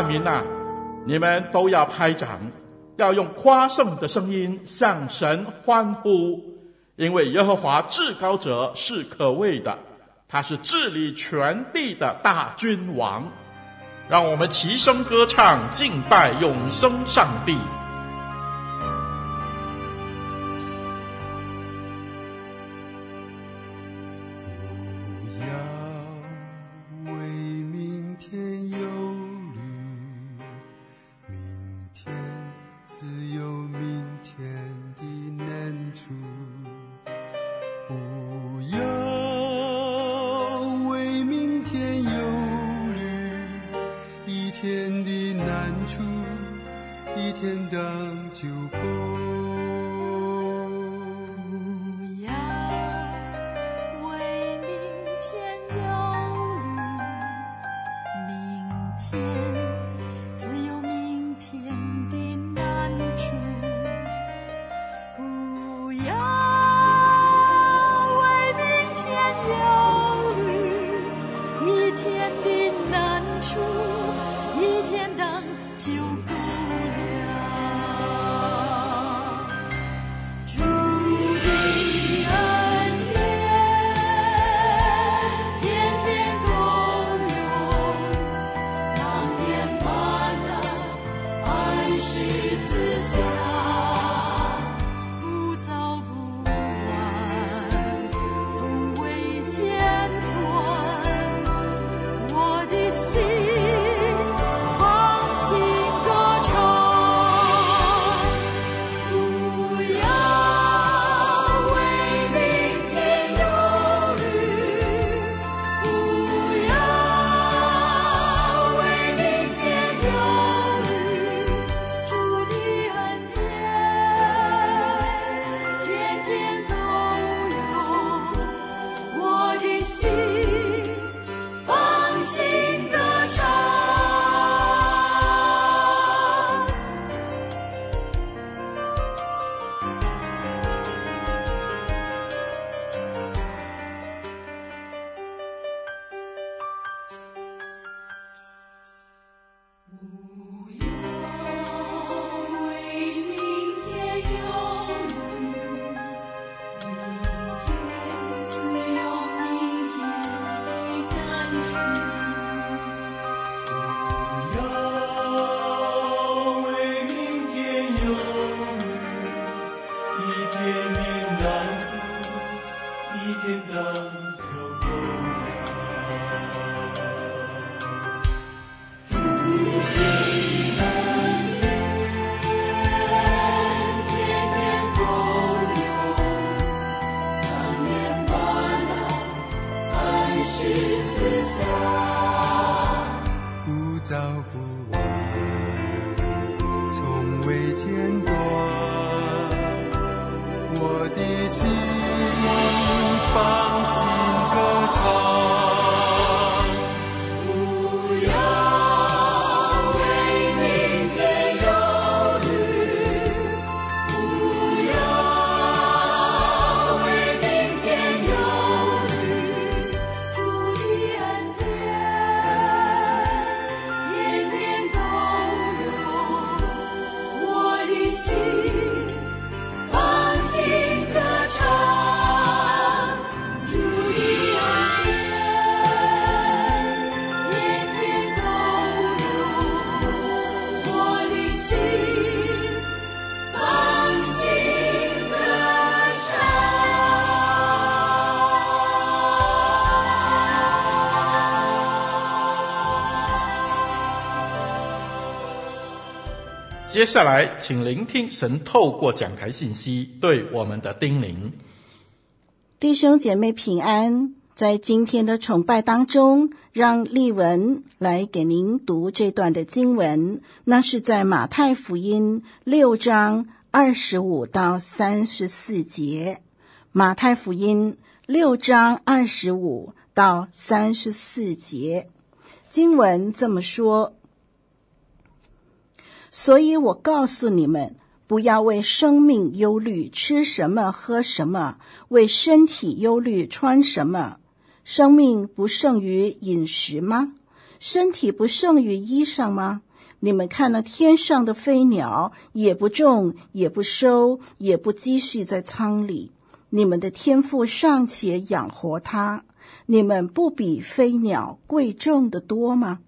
万民呐，你们都要拍掌，要用夸胜的声音向神欢呼，因为耶和华至高者是可畏的，他是治理全地的大君王。让我们齐声歌唱，敬拜永生上帝。接下来，请聆听神透过讲台信息对我们的叮咛。弟兄姐妹平安，在今天的崇拜当中，让丽文来给您读这段的经文。那是在马太福音六章二十五到三十四节。马太福音六章二十五到三十四节，经文这么说：所以我告诉你们。不要为生命忧虑，吃什么，喝什么；为身体忧虑，穿什么。生命不胜于饮食吗？身体不胜于衣裳吗？你们看那天上的飞鸟，也不种，也不收，也不积蓄在仓里，你们的天赋尚且养活它，你们不比飞鸟贵重的多吗？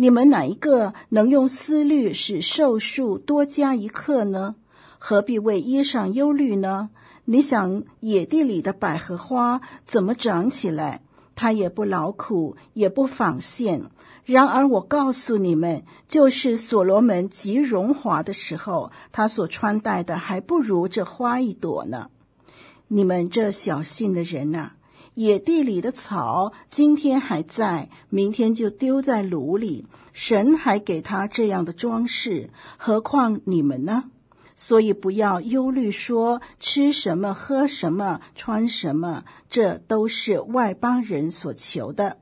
你们哪一个能用思虑使寿数多加一刻呢？何必为衣裳忧虑呢？你想野地里的百合花怎么长起来？它也不劳苦，也不纺线。然而我告诉你们，就是所罗门极荣华的时候，他所穿戴的还不如这花一朵呢。你们这小信的人呐！野地里的草，今天还在，明天就丢在炉里。神还给他这样的装饰，何况你们呢？所以不要忧虑，说吃什么、喝什么、穿什么，这都是外邦人所求的。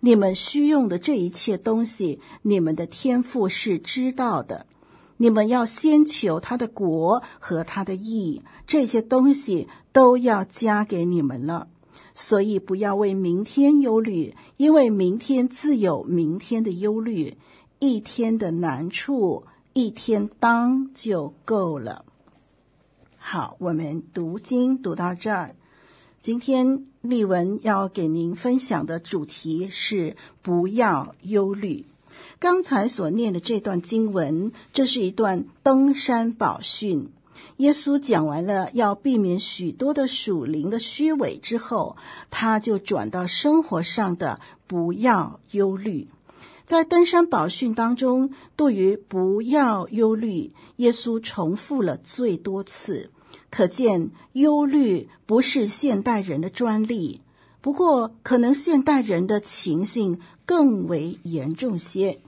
你们需用的这一切东西，你们的天赋是知道的。你们要先求他的国和他的义，这些东西都要加给你们了。所以不要为明天忧虑，因为明天自有明天的忧虑，一天的难处一天当就够了。好，我们读经读到这儿。今天丽文要给您分享的主题是不要忧虑。刚才所念的这段经文，这是一段登山宝训。耶稣讲完了要避免许多的属灵的虚伪之后，他就转到生活上的不要忧虑。在登山宝训当中，对于不要忧虑，耶稣重复了最多次，可见忧虑不是现代人的专利。不过，可能现代人的情形更为严重些。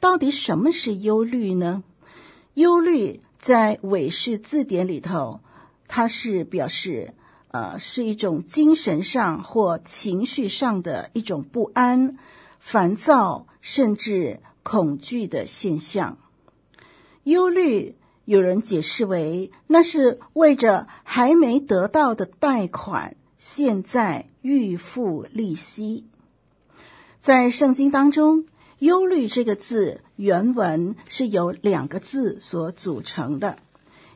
到底什么是忧虑呢？忧虑。在韦氏字典里头，它是表示，呃，是一种精神上或情绪上的一种不安、烦躁，甚至恐惧的现象。忧虑，有人解释为，那是为着还没得到的贷款，现在预付利息。在圣经当中。忧虑这个字原文是由两个字所组成的，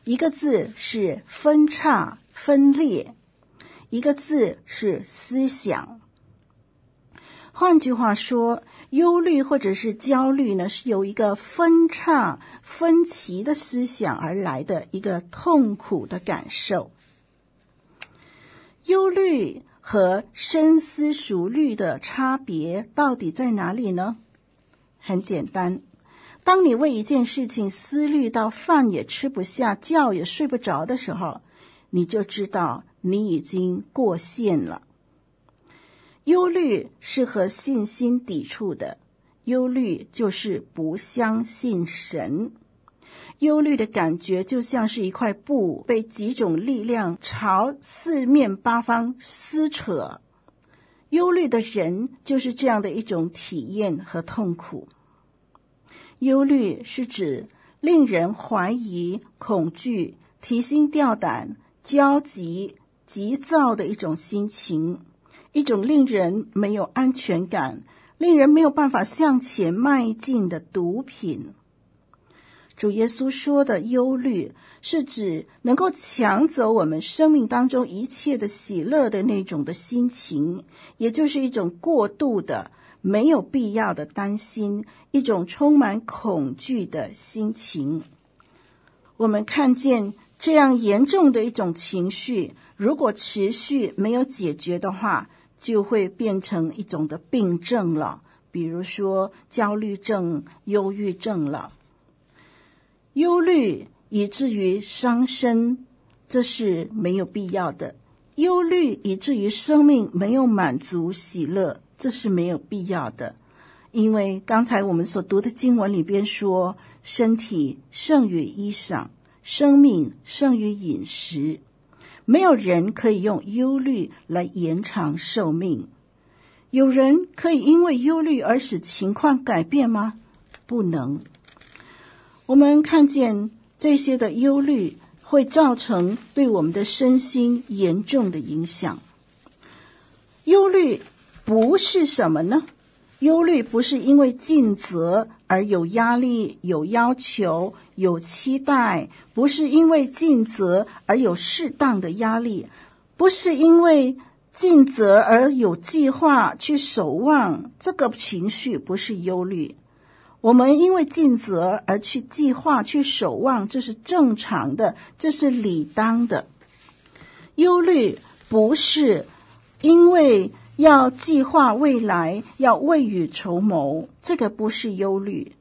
一个字是分叉分裂，一个字是思想。换句话说，忧虑或者是焦虑呢，是由一个分叉分歧的思想而来的一个痛苦的感受。忧虑和深思熟虑的差别到底在哪里呢？很简单，当你为一件事情思虑到饭也吃不下、觉也睡不着的时候，你就知道你已经过线了。忧虑是和信心抵触的，忧虑就是不相信神。忧虑的感觉就像是一块布被几种力量朝四面八方撕扯。忧虑的人就是这样的一种体验和痛苦。忧虑是指令人怀疑、恐惧、提心吊胆、焦急、急躁的一种心情，一种令人没有安全感、令人没有办法向前迈进的毒品。主耶稣说的忧虑，是指能够抢走我们生命当中一切的喜乐的那种的心情，也就是一种过度的、没有必要的担心，一种充满恐惧的心情。我们看见这样严重的一种情绪，如果持续没有解决的话，就会变成一种的病症了，比如说焦虑症、忧郁症了。忧虑以至于伤身，这是没有必要的。忧虑以至于生命没有满足喜乐，这是没有必要的。因为刚才我们所读的经文里边说，身体胜于衣裳，生命胜于饮食。没有人可以用忧虑来延长寿命。有人可以因为忧虑而使情况改变吗？不能。我们看见这些的忧虑会造成对我们的身心严重的影响。忧虑不是什么呢？忧虑不是因为尽责而有压力、有要求、有期待；不是因为尽责而有适当的压力；不是因为尽责而有计划去守望。这个情绪不是忧虑。我们因为尽责而去计划、去守望，这是正常的，这是理当的。忧虑不是因为。要计划未来，要未雨绸缪，这个不是忧虑。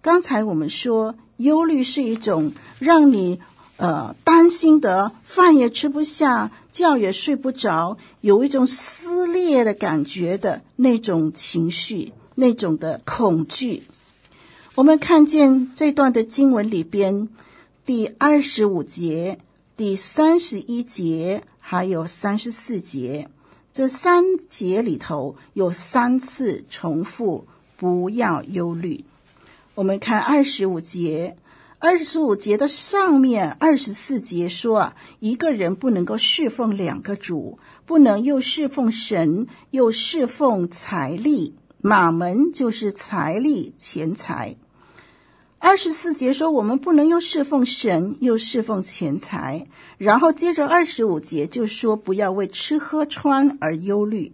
刚才我们说，忧虑是一种让你呃担心的，饭也吃不下，觉也睡不着，有一种撕裂的感觉的那种情绪，那种的恐惧。我们看见这段的经文里边，第二十五节、第三十一节，还有三十四节。这三节里头有三次重复“不要忧虑”。我们看二十五节，二十五节的上面二十四节说啊，一个人不能够侍奉两个主，不能又侍奉神，又侍奉财力。马门就是财力、钱财。二十四节说，我们不能又侍奉神，又侍奉钱财。然后接着二十五节就说，不要为吃喝穿而忧虑。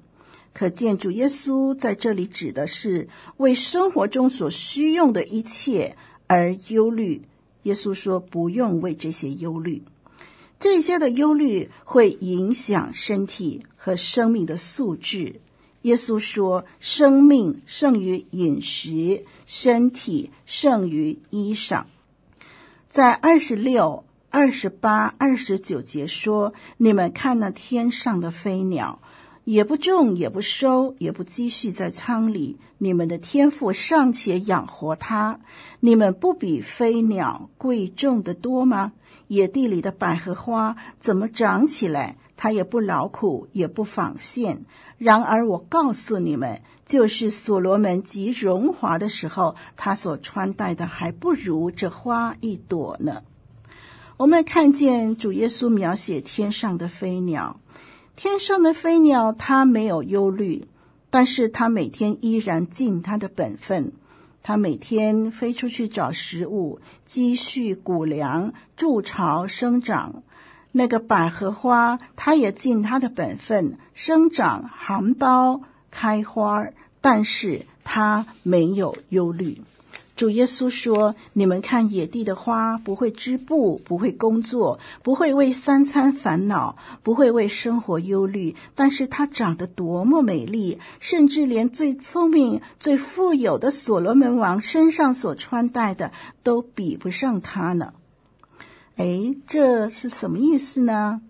可见主耶稣在这里指的是为生活中所需用的一切而忧虑。耶稣说，不用为这些忧虑，这些的忧虑会影响身体和生命的素质。耶稣说：“生命胜于饮食，身体胜于衣裳。”在二十六、二十八、二十九节说：“你们看那天上的飞鸟，也不种，也不收，也不积蓄在仓里，你们的天父尚且养活它，你们不比飞鸟贵重的多吗？野地里的百合花怎么长起来？它也不劳苦，也不纺线。”然而我告诉你们，就是所罗门极荣华的时候，他所穿戴的还不如这花一朵呢。我们看见主耶稣描写天上的飞鸟，天上的飞鸟它没有忧虑，但是它每天依然尽它的本分，它每天飞出去找食物，积蓄谷粮，筑巢生长。那个百合花，它也尽它的本分，生长、含苞、开花，但是它没有忧虑。主耶稣说：“你们看野地的花，不会织布，不会工作，不会为三餐烦恼，不会为生活忧虑，但是它长得多么美丽，甚至连最聪明、最富有的所罗门王身上所穿戴的，都比不上它呢。”哎，这是什么意思呢？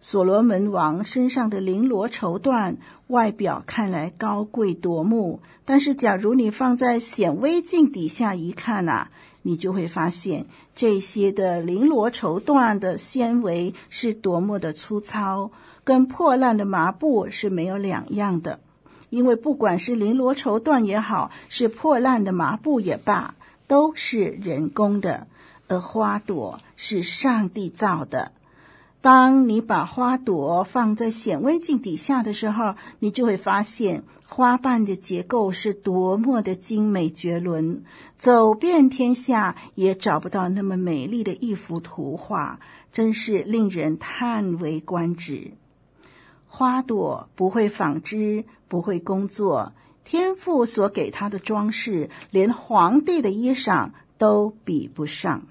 所罗门王身上的绫罗绸缎，外表看来高贵夺目，但是假如你放在显微镜底下一看啊，你就会发现这些的绫罗绸缎的纤维是多么的粗糙，跟破烂的麻布是没有两样的。因为不管是绫罗绸缎也好，是破烂的麻布也罢，都是人工的。而花朵是上帝造的。当你把花朵放在显微镜底下的时候，你就会发现花瓣的结构是多么的精美绝伦，走遍天下也找不到那么美丽的一幅图画，真是令人叹为观止。花朵不会纺织，不会工作，天父所给他的装饰，连皇帝的衣裳都比不上。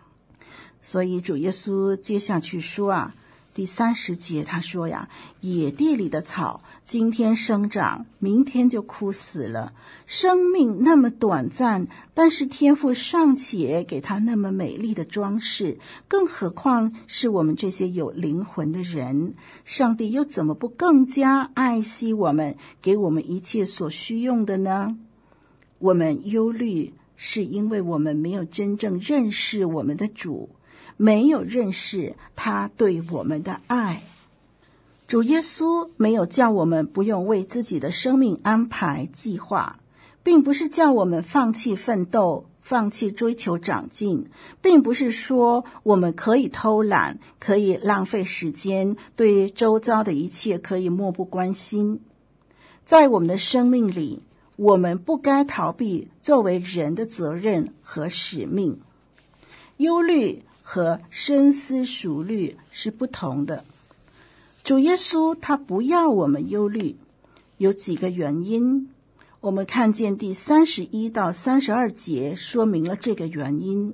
所以主耶稣接下去说啊，第三十节他说呀：“野地里的草，今天生长，明天就枯死了。生命那么短暂，但是天父尚且给他那么美丽的装饰，更何况是我们这些有灵魂的人？上帝又怎么不更加爱惜我们，给我们一切所需用的呢？我们忧虑，是因为我们没有真正认识我们的主。”没有认识他对我们的爱，主耶稣没有叫我们不用为自己的生命安排计划，并不是叫我们放弃奋斗、放弃追求长进，并不是说我们可以偷懒、可以浪费时间，对周遭的一切可以漠不关心。在我们的生命里，我们不该逃避作为人的责任和使命，忧虑。和深思熟虑是不同的。主耶稣他不要我们忧虑，有几个原因。我们看见第三十一到三十二节说明了这个原因。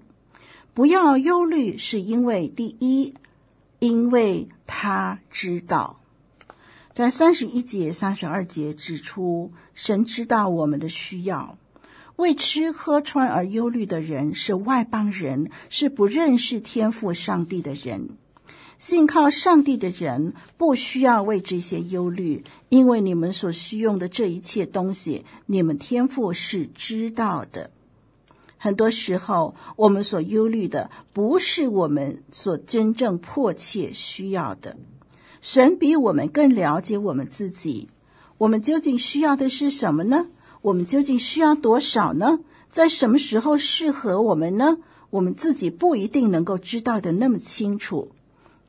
不要忧虑，是因为第一，因为他知道，在三十一节、三十二节指出，神知道我们的需要。为吃喝穿而忧虑的人是外邦人，是不认识天赋上帝的人。信靠上帝的人不需要为这些忧虑，因为你们所需用的这一切东西，你们天赋是知道的。很多时候，我们所忧虑的不是我们所真正迫切需要的。神比我们更了解我们自己，我们究竟需要的是什么呢？我们究竟需要多少呢？在什么时候适合我们呢？我们自己不一定能够知道的那么清楚。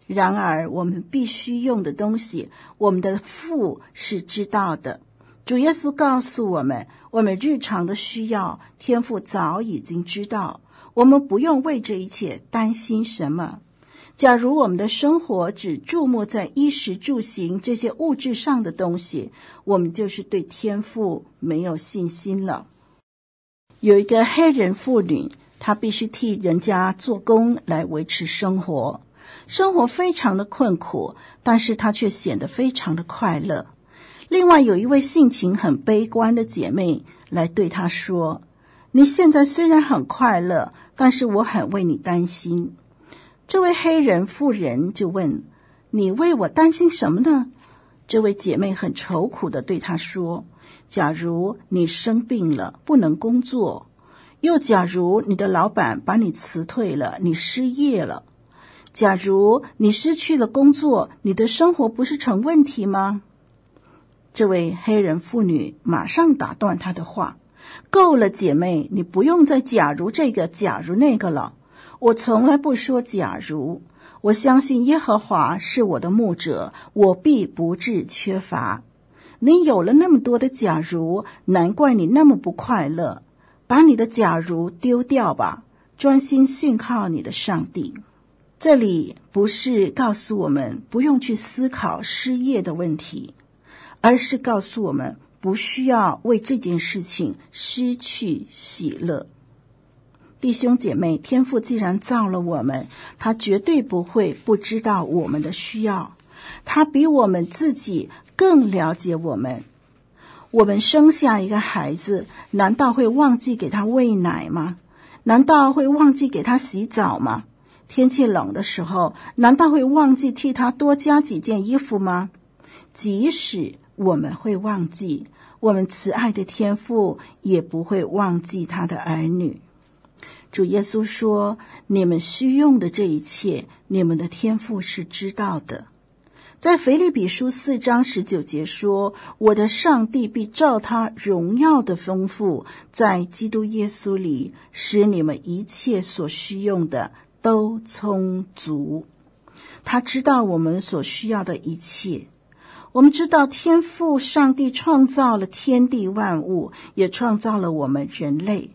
然而，我们必须用的东西，我们的父是知道的。主耶稣告诉我们，我们日常的需要，天父早已经知道。我们不用为这一切担心什么。假如我们的生活只注目在衣食住行这些物质上的东西，我们就是对天赋没有信心了。有一个黑人妇女，她必须替人家做工来维持生活，生活非常的困苦，但是她却显得非常的快乐。另外有一位性情很悲观的姐妹来对她说：“你现在虽然很快乐，但是我很为你担心。”这位黑人妇人就问：“你为我担心什么呢？”这位姐妹很愁苦的对他说：“假如你生病了，不能工作；又假如你的老板把你辞退了，你失业了；假如你失去了工作，你的生活不是成问题吗？”这位黑人妇女马上打断他的话：“够了，姐妹，你不用再假如这个，假如那个了。”我从来不说假如，我相信耶和华是我的牧者，我必不致缺乏。你有了那么多的假如，难怪你那么不快乐。把你的假如丢掉吧，专心信靠你的上帝。这里不是告诉我们不用去思考失业的问题，而是告诉我们不需要为这件事情失去喜乐。弟兄姐妹，天父既然造了我们，他绝对不会不知道我们的需要。他比我们自己更了解我们。我们生下一个孩子，难道会忘记给他喂奶吗？难道会忘记给他洗澡吗？天气冷的时候，难道会忘记替他多加几件衣服吗？即使我们会忘记，我们慈爱的天父也不会忘记他的儿女。主耶稣说：“你们需用的这一切，你们的天父是知道的。”在腓立比书四章十九节说：“我的上帝必照他荣耀的丰富，在基督耶稣里，使你们一切所需用的都充足。”他知道我们所需要的一切。我们知道天父上帝创造了天地万物，也创造了我们人类。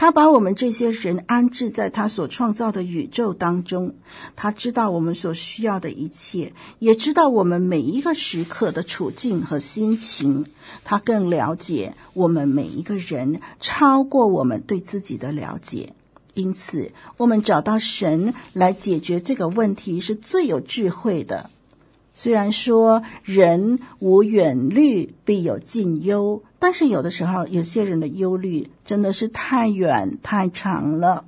他把我们这些人安置在他所创造的宇宙当中，他知道我们所需要的一切，也知道我们每一个时刻的处境和心情。他更了解我们每一个人，超过我们对自己的了解。因此，我们找到神来解决这个问题是最有智慧的。虽然说人无远虑，必有近忧，但是有的时候，有些人的忧虑真的是太远太长了。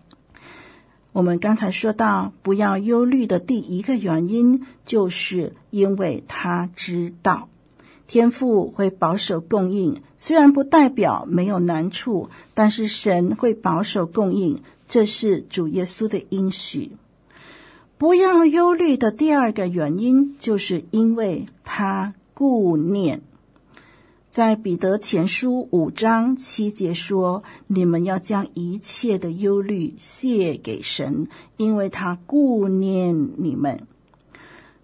我们刚才说到，不要忧虑的第一个原因，就是因为他知道天父会保守供应，虽然不代表没有难处，但是神会保守供应，这是主耶稣的应许。不要忧虑的第二个原因，就是因为他顾念。在彼得前书五章七节说：“你们要将一切的忧虑卸给神，因为他顾念你们。”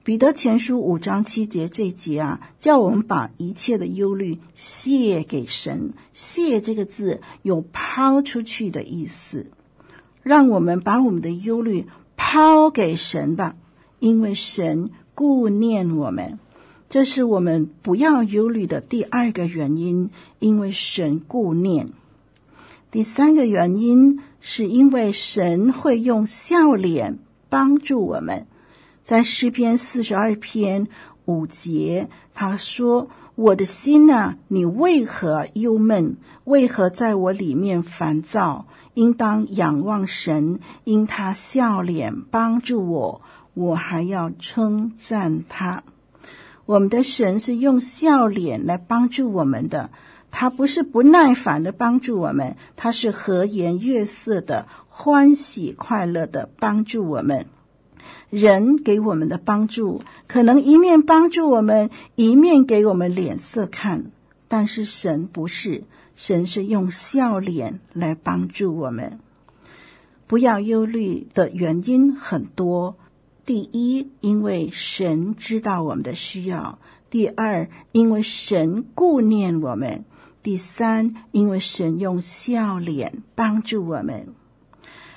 彼得前书五章七节这节啊，叫我们把一切的忧虑卸给神。卸这个字有抛出去的意思，让我们把我们的忧虑抛给神吧，因为神顾念我们。这是我们不要忧虑的第二个原因，因为神顾念。第三个原因是因为神会用笑脸帮助我们。在诗篇四十二篇五节，他说：“我的心啊，你为何忧闷？为何在我里面烦躁？应当仰望神，因他笑脸帮助我，我还要称赞他。”我们的神是用笑脸来帮助我们的，他不是不耐烦的帮助我们，他是和颜悦色的、欢喜快乐的帮助我们。人给我们的帮助，可能一面帮助我们，一面给我们脸色看，但是神不是，神是用笑脸来帮助我们。不要忧虑的原因很多。第一，因为神知道我们的需要；第二，因为神顾念我们；第三，因为神用笑脸帮助我们。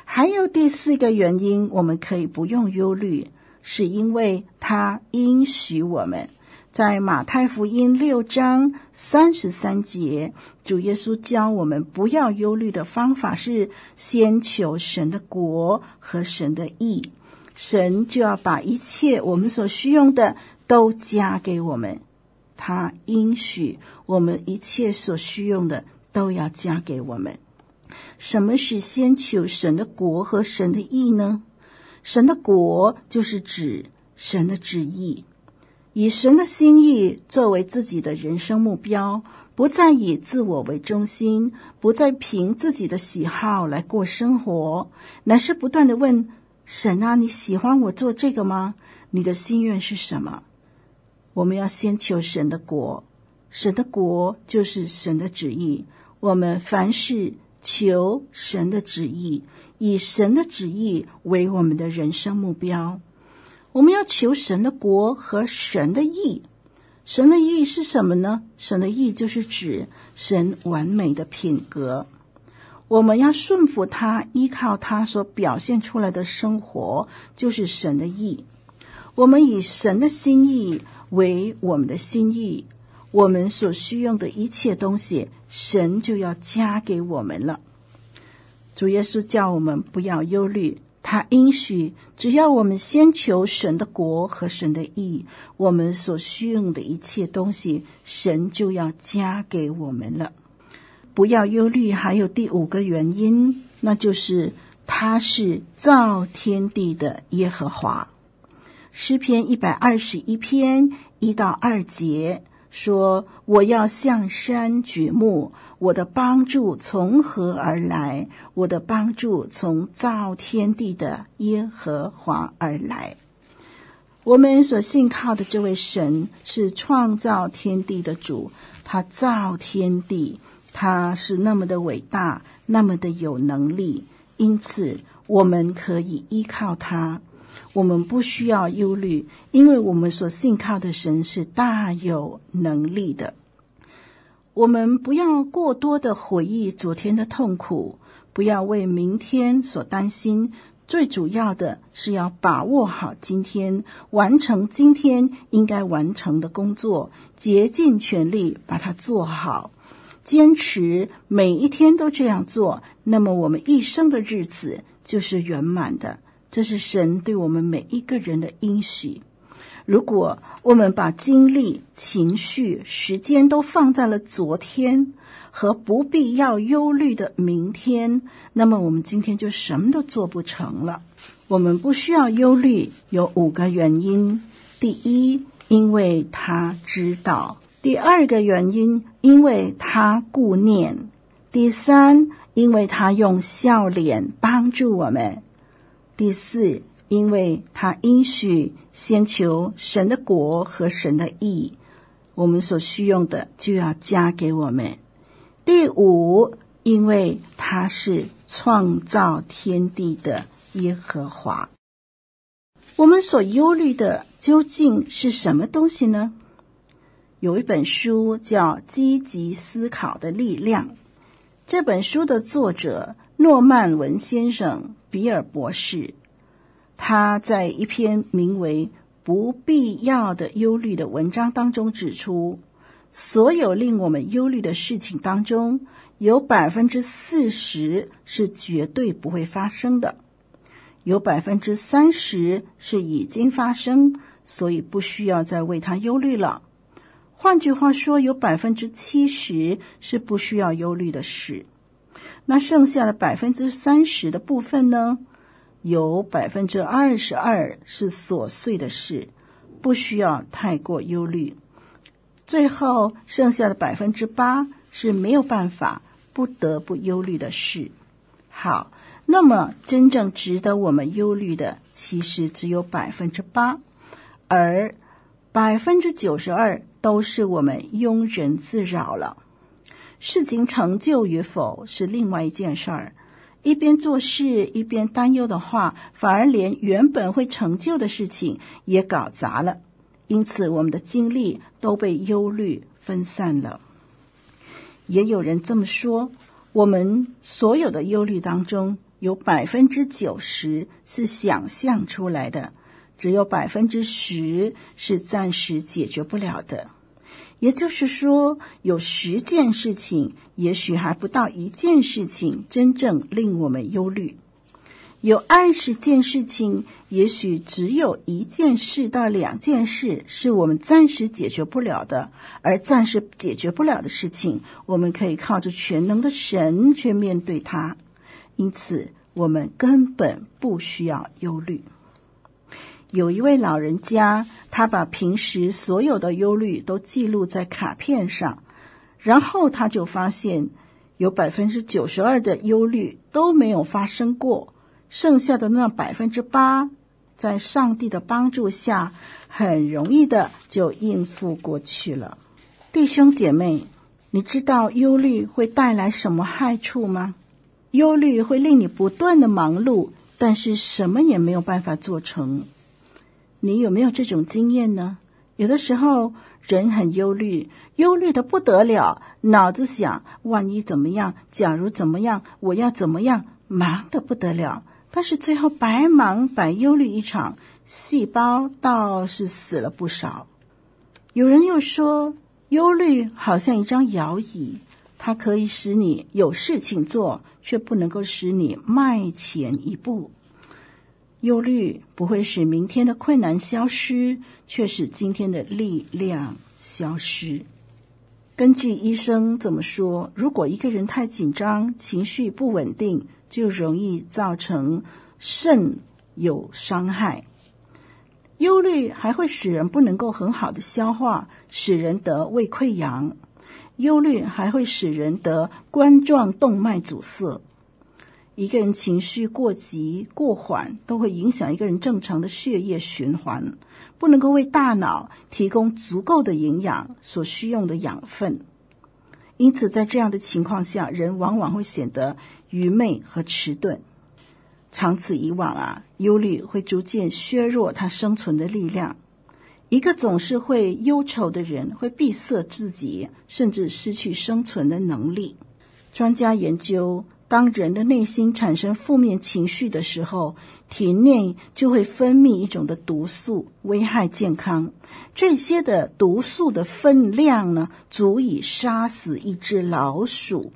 还有第四个原因，我们可以不用忧虑，是因为他应许我们。在马太福音六章三十三节，主耶稣教我们不要忧虑的方法是先求神的国和神的义。神就要把一切我们所需用的都加给我们，他应许我们一切所需用的都要加给我们。什么是先求神的国和神的义呢？神的国就是指神的旨意，以神的心意作为自己的人生目标，不再以自我为中心，不再凭自己的喜好来过生活，乃是不断的问。神啊，你喜欢我做这个吗？你的心愿是什么？我们要先求神的国，神的国就是神的旨意。我们凡事求神的旨意，以神的旨意为我们的人生目标。我们要求神的国和神的义。神的义是什么呢？神的义就是指神完美的品格。我们要顺服他，依靠他所表现出来的生活，就是神的意。我们以神的心意为我们的心意，我们所需用的一切东西，神就要加给我们了。主耶稣叫我们不要忧虑，他应许，只要我们先求神的国和神的义，我们所需用的一切东西，神就要加给我们了。不要忧虑，还有第五个原因，那就是他是造天地的耶和华。诗篇一百二十一篇一到二节说：“我要向山举目，我的帮助从何而来？我的帮助从造天地的耶和华而来。”我们所信靠的这位神是创造天地的主，他造天地。他是那么的伟大，那么的有能力，因此我们可以依靠他。我们不需要忧虑，因为我们所信靠的神是大有能力的。我们不要过多的回忆昨天的痛苦，不要为明天所担心。最主要的是要把握好今天，完成今天应该完成的工作，竭尽全力把它做好。坚持每一天都这样做，那么我们一生的日子就是圆满的。这是神对我们每一个人的应许。如果我们把精力、情绪、时间都放在了昨天和不必要忧虑的明天，那么我们今天就什么都做不成了。我们不需要忧虑，有五个原因：第一，因为他知道；第二个原因，因为他顾念；第三，因为他用笑脸帮助我们；第四，因为他应许先求神的国和神的义，我们所需用的就要加给我们。第五，因为他是创造天地的耶和华。我们所忧虑的究竟是什么东西呢？有一本书叫《积极思考的力量》，这本书的作者诺曼文先生，比尔博士。他在一篇名为《不必要的忧虑》的文章当中指出，所有令我们忧虑的事情当中，有百分之四十是绝对不会发生的，有百分之三十是已经发生，所以不需要再为它忧虑了。换句话说，有百分之七十是不需要忧虑的事，那剩下的百分之三十的部分呢？有百分之二十二是琐碎的事，不需要太过忧虑。最后剩下的百分之八是没有办法、不得不忧虑的事。好，那么真正值得我们忧虑的，其实只有百分之八，而百分之九十二都是我们庸人自扰了。事情成就与否是另外一件事儿。一边做事一边担忧的话，反而连原本会成就的事情也搞砸了。因此，我们的精力都被忧虑分散了。也有人这么说：我们所有的忧虑当中，有百分之九十是想象出来的，只有百分之十是暂时解决不了的。也就是说，有十件事情，也许还不到一件事情真正令我们忧虑；有二十件事情，也许只有一件事到两件事是我们暂时解决不了的。而暂时解决不了的事情，我们可以靠着全能的神去面对它。因此，我们根本不需要忧虑。有一位老人家，他把平时所有的忧虑都记录在卡片上，然后他就发现，有百分之九十二的忧虑都没有发生过，剩下的那百分之八，在上帝的帮助下，很容易的就应付过去了。弟兄姐妹，你知道忧虑会带来什么害处吗？忧虑会令你不断的忙碌，但是什么也没有办法做成。你有没有这种经验呢？有的时候人很忧虑，忧虑的不得了，脑子想万一怎么样，假如怎么样，我要怎么样，忙得不得了。但是最后白忙白忧虑一场，细胞倒是死了不少。有人又说，忧虑好像一张摇椅，它可以使你有事情做，却不能够使你迈前一步。忧虑不会使明天的困难消失，却使今天的力量消失。根据医生怎么说，如果一个人太紧张、情绪不稳定，就容易造成肾有伤害。忧虑还会使人不能够很好的消化，使人得胃溃疡。忧虑还会使人得冠状动脉阻塞。一个人情绪过急、过缓，都会影响一个人正常的血液循环，不能够为大脑提供足够的营养所需用的养分。因此，在这样的情况下，人往往会显得愚昧和迟钝。长此以往啊，忧虑会逐渐削弱他生存的力量。一个总是会忧愁的人，会闭塞自己，甚至失去生存的能力。专家研究。当人的内心产生负面情绪的时候，体内就会分泌一种的毒素，危害健康。这些的毒素的分量呢，足以杀死一只老鼠。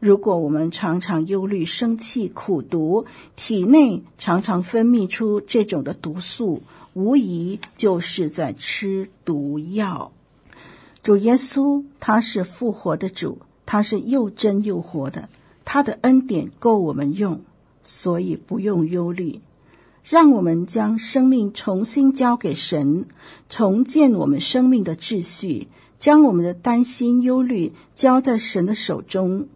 如果我们常常忧虑、生气、苦毒，体内常常分泌出这种的毒素，无疑就是在吃毒药。主耶稣他是复活的主，他是又真又活的，他的恩典够我们用，所以不用忧虑。让我们将生命重新交给神，重建我们生命的秩序，将我们的担心、忧虑交在神的手中。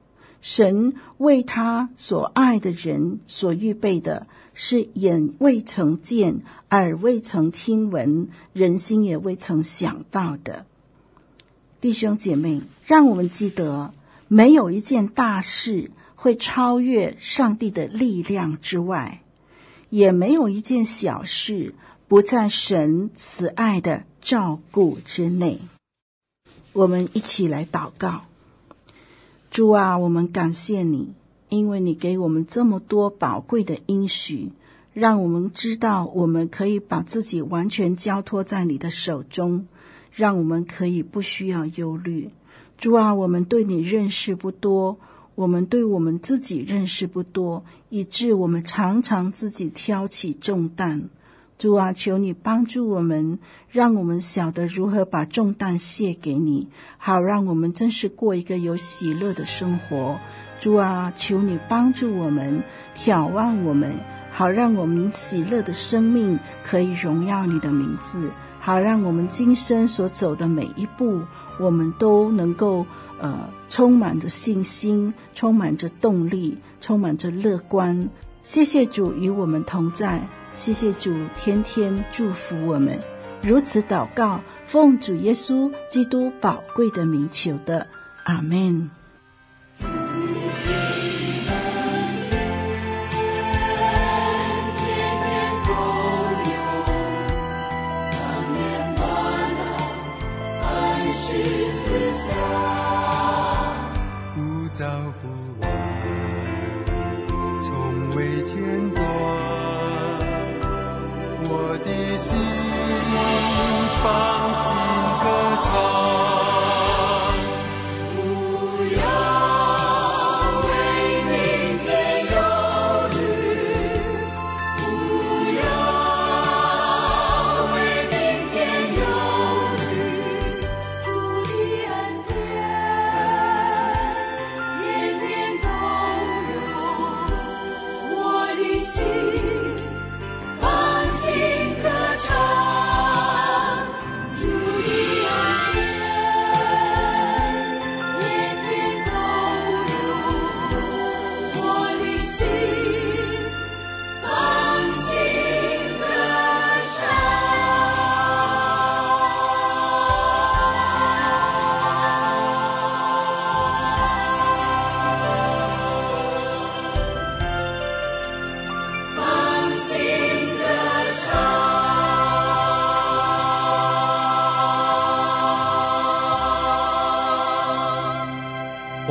神为他所爱的人所预备的是眼未曾见、耳未曾听闻、人心也未曾想到的。弟兄姐妹，让我们记得，没有一件大事会超越上帝的力量之外，也没有一件小事不在神慈爱的照顾之内。我们一起来祷告。主啊，我们感谢你，因为你给我们这么多宝贵的应许，让我们知道我们可以把自己完全交托在你的手中，让我们可以不需要忧虑。主啊，我们对你认识不多，我们对我们自己认识不多，以致我们常常自己挑起重担。主啊，求你帮助我们，让我们晓得如何把重担卸给你，好让我们真是过一个有喜乐的生活。主啊，求你帮助我们，挑旺我们，好让我们喜乐的生命可以荣耀你的名字，好让我们今生所走的每一步，我们都能够呃充满着信心，充满着动力，充满着乐观。谢谢主与我们同在。谢谢主，天天祝福我们。如此祷告，奉主耶稣基督宝贵的名求的，阿门。